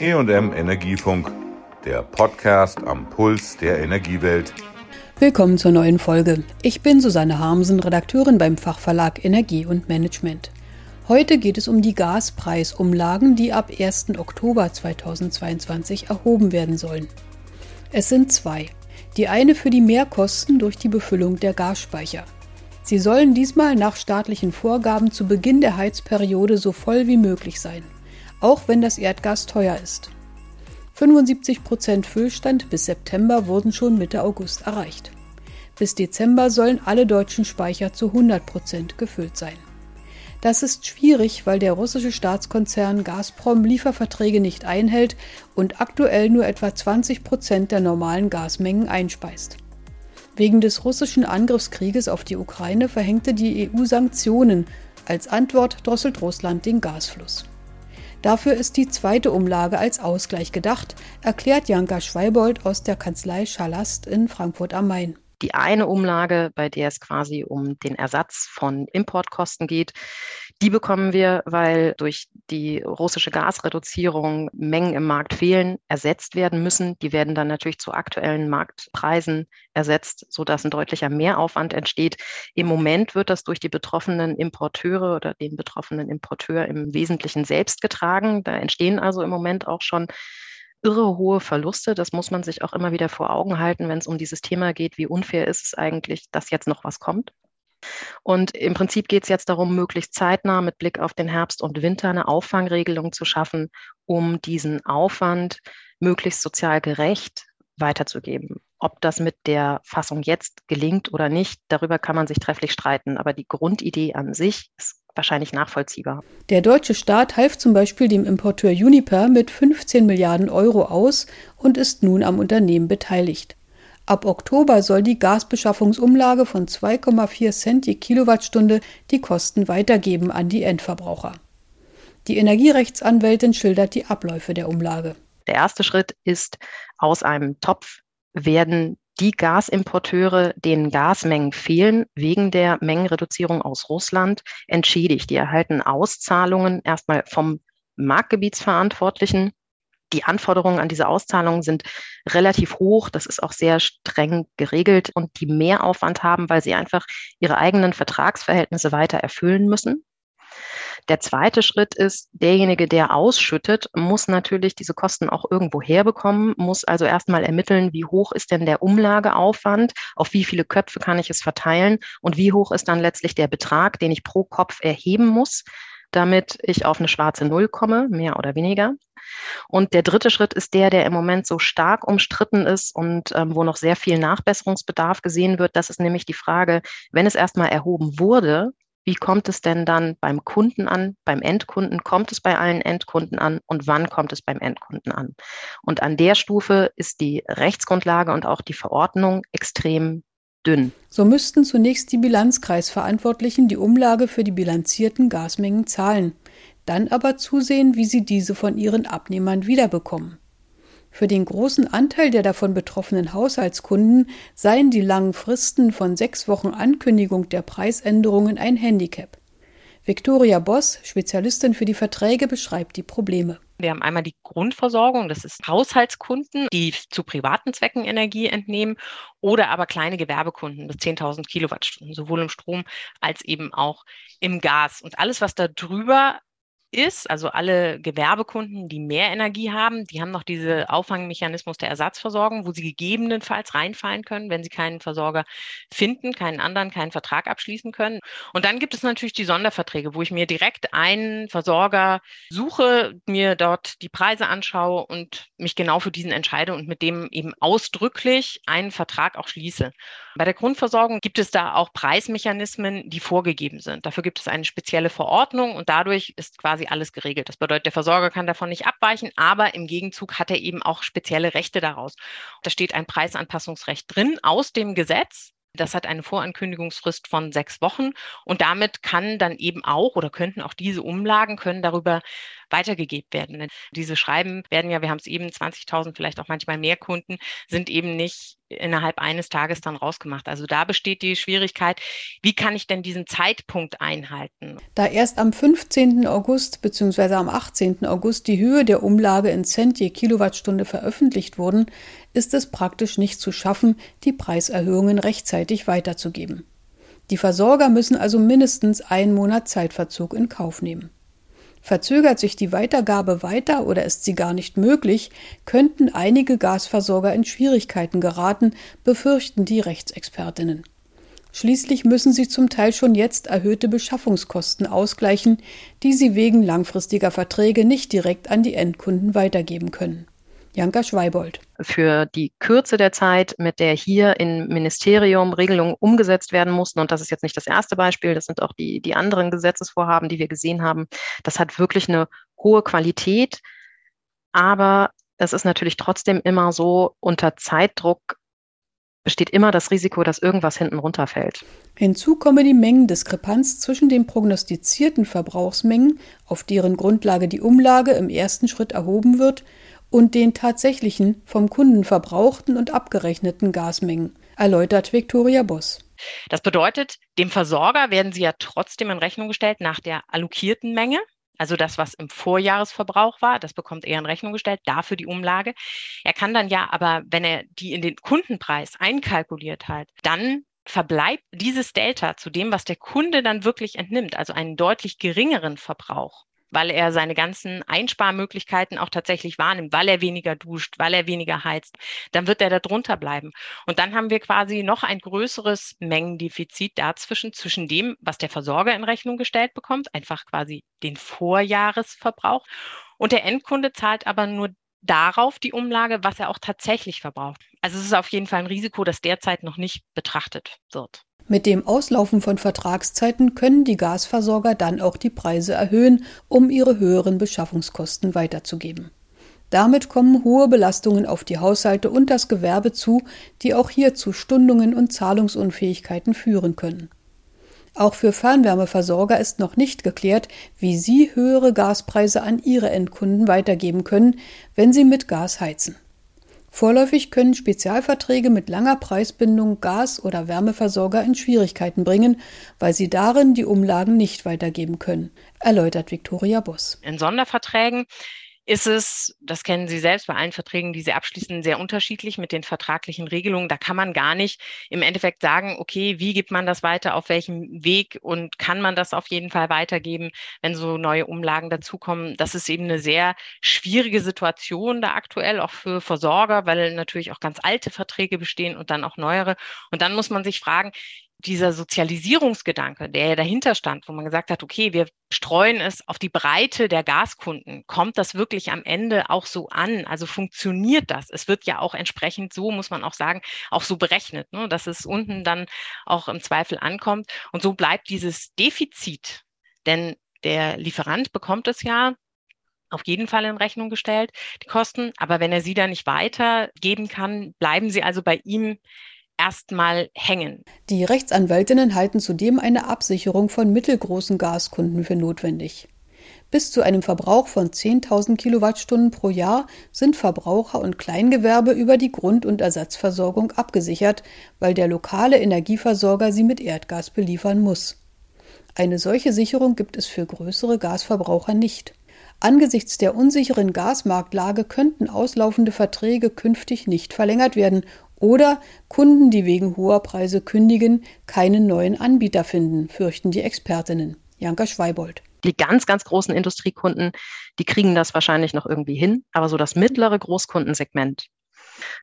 EM Energiefunk, der Podcast am Puls der Energiewelt. Willkommen zur neuen Folge. Ich bin Susanne Harmsen, Redakteurin beim Fachverlag Energie und Management. Heute geht es um die Gaspreisumlagen, die ab 1. Oktober 2022 erhoben werden sollen. Es sind zwei. Die eine für die Mehrkosten durch die Befüllung der Gasspeicher. Sie sollen diesmal nach staatlichen Vorgaben zu Beginn der Heizperiode so voll wie möglich sein auch wenn das Erdgas teuer ist. 75 Prozent Füllstand bis September wurden schon Mitte August erreicht. Bis Dezember sollen alle deutschen Speicher zu 100 Prozent gefüllt sein. Das ist schwierig, weil der russische Staatskonzern Gazprom Lieferverträge nicht einhält und aktuell nur etwa 20 Prozent der normalen Gasmengen einspeist. Wegen des russischen Angriffskrieges auf die Ukraine verhängte die EU Sanktionen. Als Antwort drosselt Russland den Gasfluss. Dafür ist die zweite Umlage als Ausgleich gedacht, erklärt Janka Schweibold aus der Kanzlei Schalast in Frankfurt am Main. Die eine Umlage, bei der es quasi um den Ersatz von Importkosten geht, die bekommen wir, weil durch die russische Gasreduzierung Mengen im Markt fehlen, ersetzt werden müssen. Die werden dann natürlich zu aktuellen Marktpreisen ersetzt, sodass ein deutlicher Mehraufwand entsteht. Im Moment wird das durch die betroffenen Importeure oder den betroffenen Importeur im Wesentlichen selbst getragen. Da entstehen also im Moment auch schon irre hohe Verluste. Das muss man sich auch immer wieder vor Augen halten, wenn es um dieses Thema geht. Wie unfair ist es eigentlich, dass jetzt noch was kommt? Und im Prinzip geht es jetzt darum, möglichst zeitnah mit Blick auf den Herbst und Winter eine Auffangregelung zu schaffen, um diesen Aufwand möglichst sozial gerecht weiterzugeben. Ob das mit der Fassung jetzt gelingt oder nicht, darüber kann man sich trefflich streiten. Aber die Grundidee an sich ist wahrscheinlich nachvollziehbar. Der deutsche Staat half zum Beispiel dem Importeur Uniper mit 15 Milliarden Euro aus und ist nun am Unternehmen beteiligt. Ab Oktober soll die Gasbeschaffungsumlage von 2,4 Cent je Kilowattstunde die Kosten weitergeben an die Endverbraucher. Die Energierechtsanwältin schildert die Abläufe der Umlage. Der erste Schritt ist, aus einem Topf werden die Gasimporteure, denen Gasmengen fehlen, wegen der Mengenreduzierung aus Russland entschädigt. Die erhalten Auszahlungen erstmal vom Marktgebietsverantwortlichen. Die Anforderungen an diese Auszahlungen sind relativ hoch. Das ist auch sehr streng geregelt und die Mehraufwand haben, weil sie einfach ihre eigenen Vertragsverhältnisse weiter erfüllen müssen. Der zweite Schritt ist, derjenige, der ausschüttet, muss natürlich diese Kosten auch irgendwo herbekommen, muss also erstmal ermitteln, wie hoch ist denn der Umlageaufwand, auf wie viele Köpfe kann ich es verteilen und wie hoch ist dann letztlich der Betrag, den ich pro Kopf erheben muss, damit ich auf eine schwarze Null komme, mehr oder weniger. Und der dritte Schritt ist der, der im Moment so stark umstritten ist und ähm, wo noch sehr viel Nachbesserungsbedarf gesehen wird. Das ist nämlich die Frage, wenn es erstmal erhoben wurde, wie kommt es denn dann beim Kunden an, beim Endkunden? Kommt es bei allen Endkunden an und wann kommt es beim Endkunden an? Und an der Stufe ist die Rechtsgrundlage und auch die Verordnung extrem dünn. So müssten zunächst die Bilanzkreisverantwortlichen die Umlage für die bilanzierten Gasmengen zahlen, dann aber zusehen, wie sie diese von ihren Abnehmern wiederbekommen. Für den großen Anteil der davon betroffenen Haushaltskunden seien die langen Fristen von sechs Wochen Ankündigung der Preisänderungen ein Handicap. Viktoria Boss, Spezialistin für die Verträge, beschreibt die Probleme. Wir haben einmal die Grundversorgung, das ist Haushaltskunden, die zu privaten Zwecken Energie entnehmen oder aber kleine Gewerbekunden bis 10.000 Kilowattstunden, sowohl im Strom als eben auch im Gas. Und alles, was da drüber ist, also alle Gewerbekunden, die mehr Energie haben, die haben noch diese Auffangmechanismus der Ersatzversorgung, wo sie gegebenenfalls reinfallen können, wenn sie keinen Versorger finden, keinen anderen, keinen Vertrag abschließen können. Und dann gibt es natürlich die Sonderverträge, wo ich mir direkt einen Versorger suche, mir dort die Preise anschaue und mich genau für diesen entscheide und mit dem eben ausdrücklich einen Vertrag auch schließe. Bei der Grundversorgung gibt es da auch Preismechanismen, die vorgegeben sind. Dafür gibt es eine spezielle Verordnung und dadurch ist quasi alles geregelt. Das bedeutet, der Versorger kann davon nicht abweichen, aber im Gegenzug hat er eben auch spezielle Rechte daraus. Da steht ein Preisanpassungsrecht drin aus dem Gesetz. Das hat eine Vorankündigungsfrist von sechs Wochen und damit kann dann eben auch oder könnten auch diese Umlagen können darüber weitergegeben werden. Diese Schreiben werden ja, wir haben es eben 20.000, vielleicht auch manchmal mehr Kunden, sind eben nicht innerhalb eines Tages dann rausgemacht. Also da besteht die Schwierigkeit, wie kann ich denn diesen Zeitpunkt einhalten? Da erst am 15. August bzw. am 18. August die Höhe der Umlage in Cent je Kilowattstunde veröffentlicht wurden, ist es praktisch nicht zu schaffen, die Preiserhöhungen rechtzeitig weiterzugeben. Die Versorger müssen also mindestens einen Monat Zeitverzug in Kauf nehmen. Verzögert sich die Weitergabe weiter oder ist sie gar nicht möglich, könnten einige Gasversorger in Schwierigkeiten geraten, befürchten die Rechtsexpertinnen. Schließlich müssen sie zum Teil schon jetzt erhöhte Beschaffungskosten ausgleichen, die sie wegen langfristiger Verträge nicht direkt an die Endkunden weitergeben können. Janka Schweibold. Für die Kürze der Zeit, mit der hier im Ministerium Regelungen umgesetzt werden mussten, und das ist jetzt nicht das erste Beispiel, das sind auch die, die anderen Gesetzesvorhaben, die wir gesehen haben, das hat wirklich eine hohe Qualität. Aber es ist natürlich trotzdem immer so, unter Zeitdruck besteht immer das Risiko, dass irgendwas hinten runterfällt. Hinzu komme die Mengendiskrepanz zwischen den prognostizierten Verbrauchsmengen, auf deren Grundlage die Umlage im ersten Schritt erhoben wird, und den tatsächlichen vom Kunden verbrauchten und abgerechneten Gasmengen, erläutert Viktoria Boss. Das bedeutet, dem Versorger werden sie ja trotzdem in Rechnung gestellt nach der allokierten Menge. Also das, was im Vorjahresverbrauch war, das bekommt er in Rechnung gestellt, dafür die Umlage. Er kann dann ja aber, wenn er die in den Kundenpreis einkalkuliert hat, dann verbleibt dieses Delta zu dem, was der Kunde dann wirklich entnimmt, also einen deutlich geringeren Verbrauch weil er seine ganzen Einsparmöglichkeiten auch tatsächlich wahrnimmt, weil er weniger duscht, weil er weniger heizt, dann wird er da drunter bleiben. Und dann haben wir quasi noch ein größeres Mengendefizit dazwischen, zwischen dem, was der Versorger in Rechnung gestellt bekommt, einfach quasi den Vorjahresverbrauch. Und der Endkunde zahlt aber nur darauf die Umlage, was er auch tatsächlich verbraucht. Also es ist auf jeden Fall ein Risiko, das derzeit noch nicht betrachtet wird. Mit dem Auslaufen von Vertragszeiten können die Gasversorger dann auch die Preise erhöhen, um ihre höheren Beschaffungskosten weiterzugeben. Damit kommen hohe Belastungen auf die Haushalte und das Gewerbe zu, die auch hier zu Stundungen und Zahlungsunfähigkeiten führen können. Auch für Fernwärmeversorger ist noch nicht geklärt, wie sie höhere Gaspreise an ihre Endkunden weitergeben können, wenn sie mit Gas heizen. Vorläufig können Spezialverträge mit langer Preisbindung Gas- oder Wärmeversorger in Schwierigkeiten bringen, weil sie darin die Umlagen nicht weitergeben können, erläutert Viktoria Boss. In Sonderverträgen ist es, das kennen Sie selbst bei allen Verträgen, die Sie abschließen, sehr unterschiedlich mit den vertraglichen Regelungen. Da kann man gar nicht im Endeffekt sagen, okay, wie gibt man das weiter, auf welchem Weg und kann man das auf jeden Fall weitergeben, wenn so neue Umlagen dazukommen. Das ist eben eine sehr schwierige Situation da aktuell, auch für Versorger, weil natürlich auch ganz alte Verträge bestehen und dann auch neuere. Und dann muss man sich fragen, dieser Sozialisierungsgedanke, der ja dahinter stand, wo man gesagt hat, okay, wir streuen es auf die Breite der Gaskunden, kommt das wirklich am Ende auch so an? Also funktioniert das? Es wird ja auch entsprechend so, muss man auch sagen, auch so berechnet, ne, dass es unten dann auch im Zweifel ankommt. Und so bleibt dieses Defizit, denn der Lieferant bekommt es ja auf jeden Fall in Rechnung gestellt, die Kosten. Aber wenn er sie dann nicht weitergeben kann, bleiben sie also bei ihm erstmal hängen. Die Rechtsanwältinnen halten zudem eine Absicherung von mittelgroßen Gaskunden für notwendig. Bis zu einem Verbrauch von 10.000 Kilowattstunden pro Jahr sind Verbraucher und Kleingewerbe über die Grund- und Ersatzversorgung abgesichert, weil der lokale Energieversorger sie mit Erdgas beliefern muss. Eine solche Sicherung gibt es für größere Gasverbraucher nicht. Angesichts der unsicheren Gasmarktlage könnten auslaufende Verträge künftig nicht verlängert werden oder Kunden, die wegen hoher Preise kündigen, keinen neuen Anbieter finden, fürchten die Expertinnen. Janka Schweibold. Die ganz, ganz großen Industriekunden, die kriegen das wahrscheinlich noch irgendwie hin, aber so das mittlere Großkundensegment,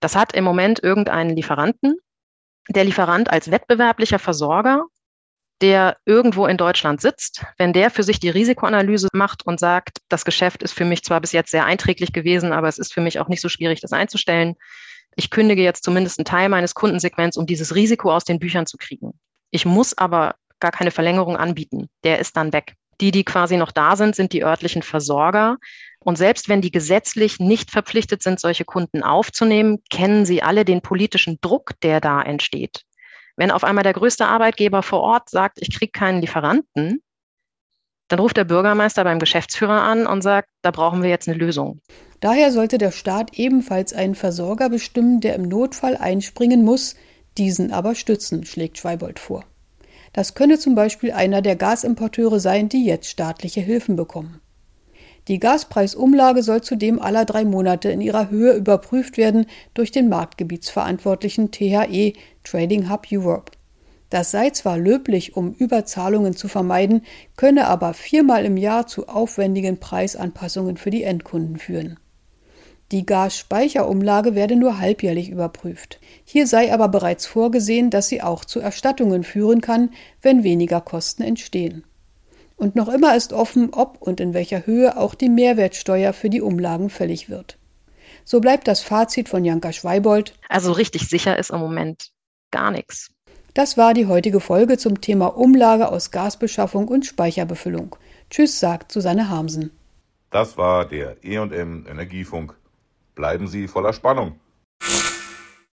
das hat im Moment irgendeinen Lieferanten. Der Lieferant als wettbewerblicher Versorger, der irgendwo in Deutschland sitzt, wenn der für sich die Risikoanalyse macht und sagt, das Geschäft ist für mich zwar bis jetzt sehr einträglich gewesen, aber es ist für mich auch nicht so schwierig, das einzustellen, ich kündige jetzt zumindest einen Teil meines Kundensegments, um dieses Risiko aus den Büchern zu kriegen. Ich muss aber gar keine Verlängerung anbieten. Der ist dann weg. Die, die quasi noch da sind, sind die örtlichen Versorger. Und selbst wenn die gesetzlich nicht verpflichtet sind, solche Kunden aufzunehmen, kennen sie alle den politischen Druck, der da entsteht. Wenn auf einmal der größte Arbeitgeber vor Ort sagt, ich kriege keinen Lieferanten, Dann ruft der Bürgermeister beim Geschäftsführer an und sagt, da brauchen wir jetzt eine Lösung. Daher sollte der Staat ebenfalls einen Versorger bestimmen, der im Notfall einspringen muss, diesen aber stützen, schlägt Schweibold vor. Das könne zum Beispiel einer der Gasimporteure sein, die jetzt staatliche Hilfen bekommen. Die Gaspreisumlage soll zudem aller drei Monate in ihrer Höhe überprüft werden durch den Marktgebietsverantwortlichen THE Trading Hub Europe. Das sei zwar löblich, um Überzahlungen zu vermeiden, könne aber viermal im Jahr zu aufwendigen Preisanpassungen für die Endkunden führen. Die Gasspeicherumlage werde nur halbjährlich überprüft. Hier sei aber bereits vorgesehen, dass sie auch zu Erstattungen führen kann, wenn weniger Kosten entstehen. Und noch immer ist offen, ob und in welcher Höhe auch die Mehrwertsteuer für die Umlagen fällig wird. So bleibt das Fazit von Janka Schweibold. Also richtig sicher ist im Moment gar nichts. Das war die heutige Folge zum Thema Umlage aus Gasbeschaffung und Speicherbefüllung. Tschüss, sagt Susanne Harmsen. Das war der E&M Energiefunk. Bleiben Sie voller Spannung.